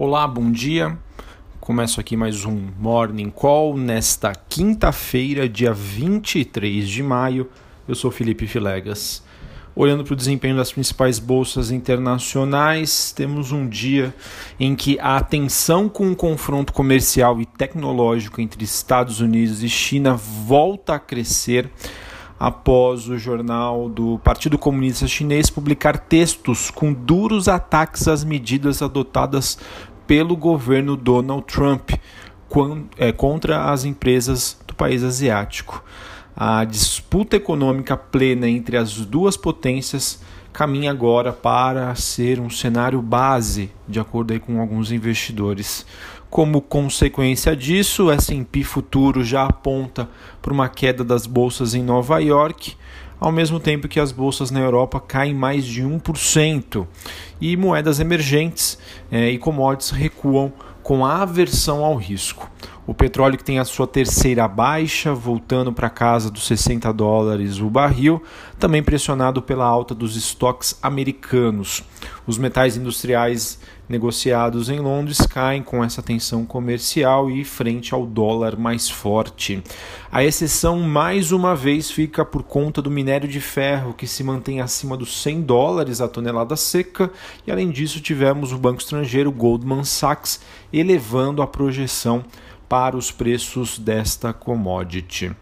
Olá, bom dia. Começo aqui mais um Morning Call nesta quinta-feira, dia 23 de maio. Eu sou Felipe Filegas. Olhando para o desempenho das principais bolsas internacionais, temos um dia em que a tensão com o confronto comercial e tecnológico entre Estados Unidos e China volta a crescer após o jornal do Partido Comunista Chinês publicar textos com duros ataques às medidas adotadas pelo governo Donald Trump é, contra as empresas do país asiático. A disputa econômica plena entre as duas potências caminha agora para ser um cenário base, de acordo com alguns investidores. Como consequência disso, o S&P futuro já aponta para uma queda das bolsas em Nova York, ao mesmo tempo que as bolsas na Europa caem mais de 1%, e moedas emergentes eh, e commodities recuam com a aversão ao risco. O petróleo que tem a sua terceira baixa, voltando para casa dos 60 dólares o barril, também pressionado pela alta dos estoques americanos. Os metais industriais negociados em Londres caem com essa tensão comercial e frente ao dólar mais forte. A exceção, mais uma vez, fica por conta do minério de ferro, que se mantém acima dos 100 dólares a tonelada seca, e além disso, tivemos o banco estrangeiro Goldman Sachs elevando a projeção para os preços desta commodity.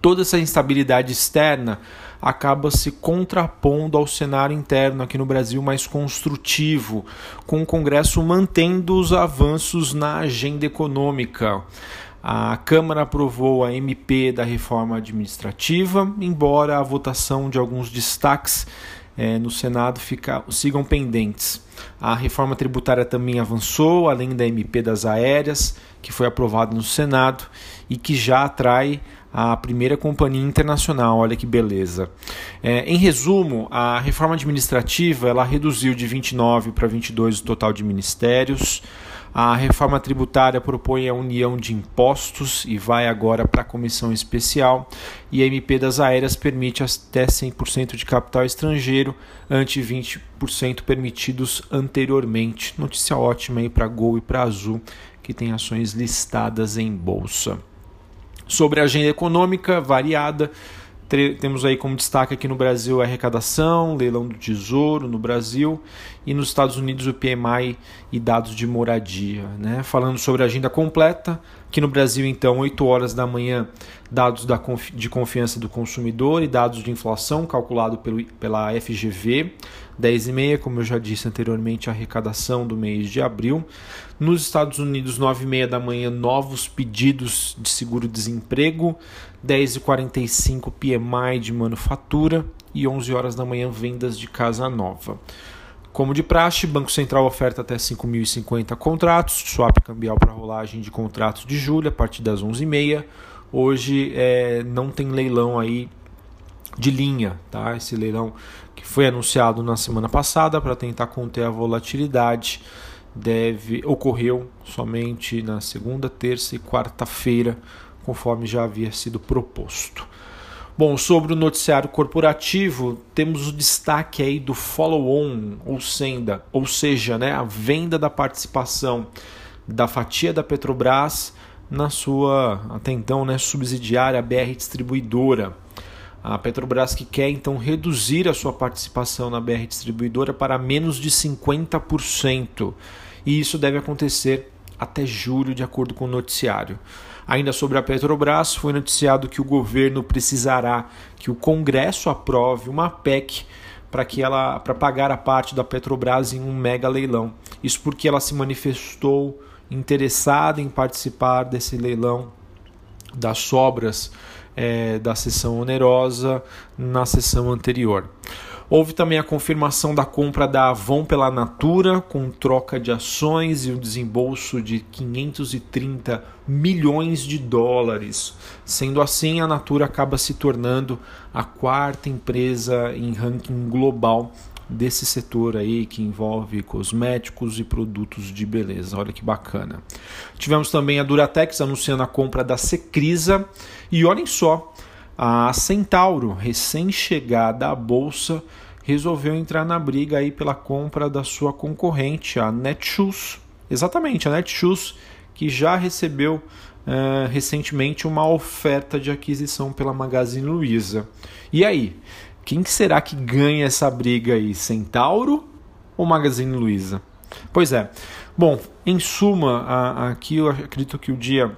Toda essa instabilidade externa acaba se contrapondo ao cenário interno aqui no Brasil mais construtivo, com o Congresso mantendo os avanços na agenda econômica. A Câmara aprovou a MP da reforma administrativa, embora a votação de alguns destaques é, no Senado fica, sigam pendentes. A reforma tributária também avançou, além da MP das aéreas, que foi aprovada no Senado e que já atrai a primeira companhia internacional. Olha que beleza. É, em resumo, a reforma administrativa ela reduziu de 29 para 22 o total de ministérios. A reforma tributária propõe a união de impostos e vai agora para a comissão especial. E a MP das aéreas permite até 100% de capital estrangeiro, ante 20% permitidos anteriormente. Notícia ótima aí para Gol e para Azul, que tem ações listadas em bolsa. Sobre a agenda econômica variada, temos aí como destaque aqui no Brasil a arrecadação, leilão do tesouro no Brasil e nos Estados Unidos o PMI e dados de moradia. Né? Falando sobre a agenda completa, aqui no Brasil então 8 horas da manhã dados da, de confiança do consumidor e dados de inflação calculado pelo, pela FGV, 10 e meia, como eu já disse anteriormente, a arrecadação do mês de abril. Nos Estados Unidos, 9 e meia da manhã, novos pedidos de seguro-desemprego, 10 e 45 PMI de manufatura e 11 horas da manhã vendas de casa nova. Como de praxe, Banco Central oferta até 5.050 contratos, swap cambial para rolagem de contratos de julho a partir das 11h30. Hoje é, não tem leilão aí de linha, tá? Esse leilão que foi anunciado na semana passada para tentar conter a volatilidade deve ocorreu somente na segunda, terça e quarta-feira, conforme já havia sido proposto. Bom, sobre o noticiário corporativo, temos o destaque aí do follow-on, ou, senda, ou seja, né, a venda da participação da fatia da Petrobras na sua até então né, subsidiária BR Distribuidora. A Petrobras que quer então reduzir a sua participação na BR Distribuidora para menos de 50%. E isso deve acontecer até julho, de acordo com o noticiário. Ainda sobre a Petrobras, foi noticiado que o governo precisará que o Congresso aprove uma PEC para que ela para pagar a parte da Petrobras em um mega leilão. Isso porque ela se manifestou interessada em participar desse leilão das sobras é, da sessão onerosa na sessão anterior. Houve também a confirmação da compra da Avon pela Natura, com troca de ações e o desembolso de 530 milhões de dólares. Sendo assim, a Natura acaba se tornando a quarta empresa em ranking global desse setor aí que envolve cosméticos e produtos de beleza. Olha que bacana. Tivemos também a Duratex anunciando a compra da Secrisa e olhem só, a Centauro, recém-chegada à bolsa, resolveu entrar na briga aí pela compra da sua concorrente, a Netshoes, Exatamente, a Netshoes que já recebeu uh, recentemente uma oferta de aquisição pela Magazine Luiza. E aí, quem será que ganha essa briga aí? Centauro ou Magazine Luiza? Pois é. Bom, em suma, aqui eu acredito que o dia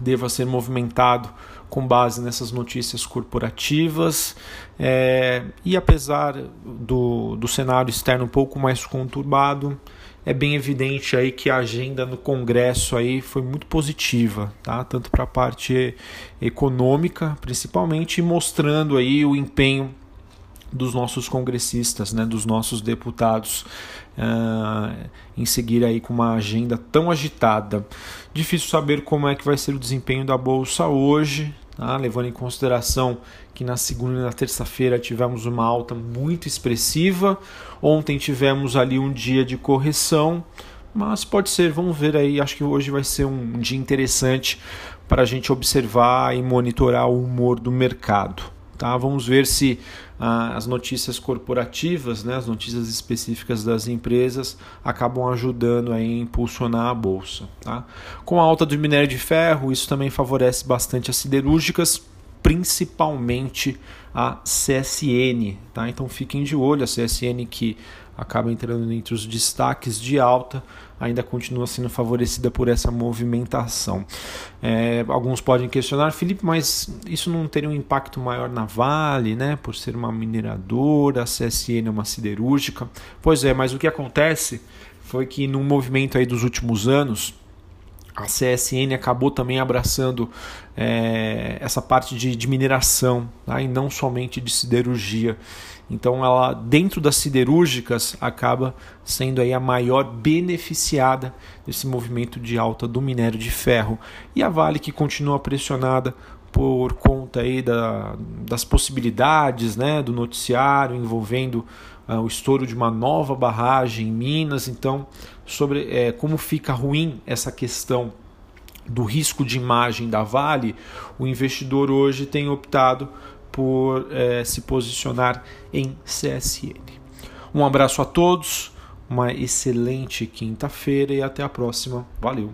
deva ser movimentado com base nessas notícias corporativas. É, e apesar do, do cenário externo um pouco mais conturbado, é bem evidente aí que a agenda no Congresso aí foi muito positiva, tá? Tanto para a parte econômica, principalmente, mostrando aí o empenho dos nossos congressistas, né, dos nossos deputados, uh, em seguir aí com uma agenda tão agitada. Difícil saber como é que vai ser o desempenho da bolsa hoje, tá? levando em consideração que na segunda e na terça-feira tivemos uma alta muito expressiva. Ontem tivemos ali um dia de correção, mas pode ser, vamos ver aí. Acho que hoje vai ser um dia interessante para a gente observar e monitorar o humor do mercado. Tá? Vamos ver se ah, as notícias corporativas, né, as notícias específicas das empresas, acabam ajudando a impulsionar a bolsa. Tá? Com a alta do minério de ferro, isso também favorece bastante as siderúrgicas, principalmente a CSN. Tá? Então fiquem de olho, a CSN que acaba entrando entre os destaques de alta, ainda continua sendo favorecida por essa movimentação. É, alguns podem questionar, Felipe, mas isso não teria um impacto maior na Vale, né? Por ser uma mineradora, a CSN é uma siderúrgica. Pois é, mas o que acontece foi que no movimento aí dos últimos anos, a CSN acabou também abraçando é, essa parte de, de mineração tá? e não somente de siderurgia. Então ela dentro das siderúrgicas acaba sendo aí a maior beneficiada desse movimento de alta do minério de ferro. E a Vale que continua pressionada por conta aí da, das possibilidades né, do noticiário envolvendo uh, o estouro de uma nova barragem em Minas. Então, sobre é, como fica ruim essa questão do risco de imagem da Vale, o investidor hoje tem optado por é, se posicionar em CSN. Um abraço a todos, uma excelente quinta-feira e até a próxima. Valeu!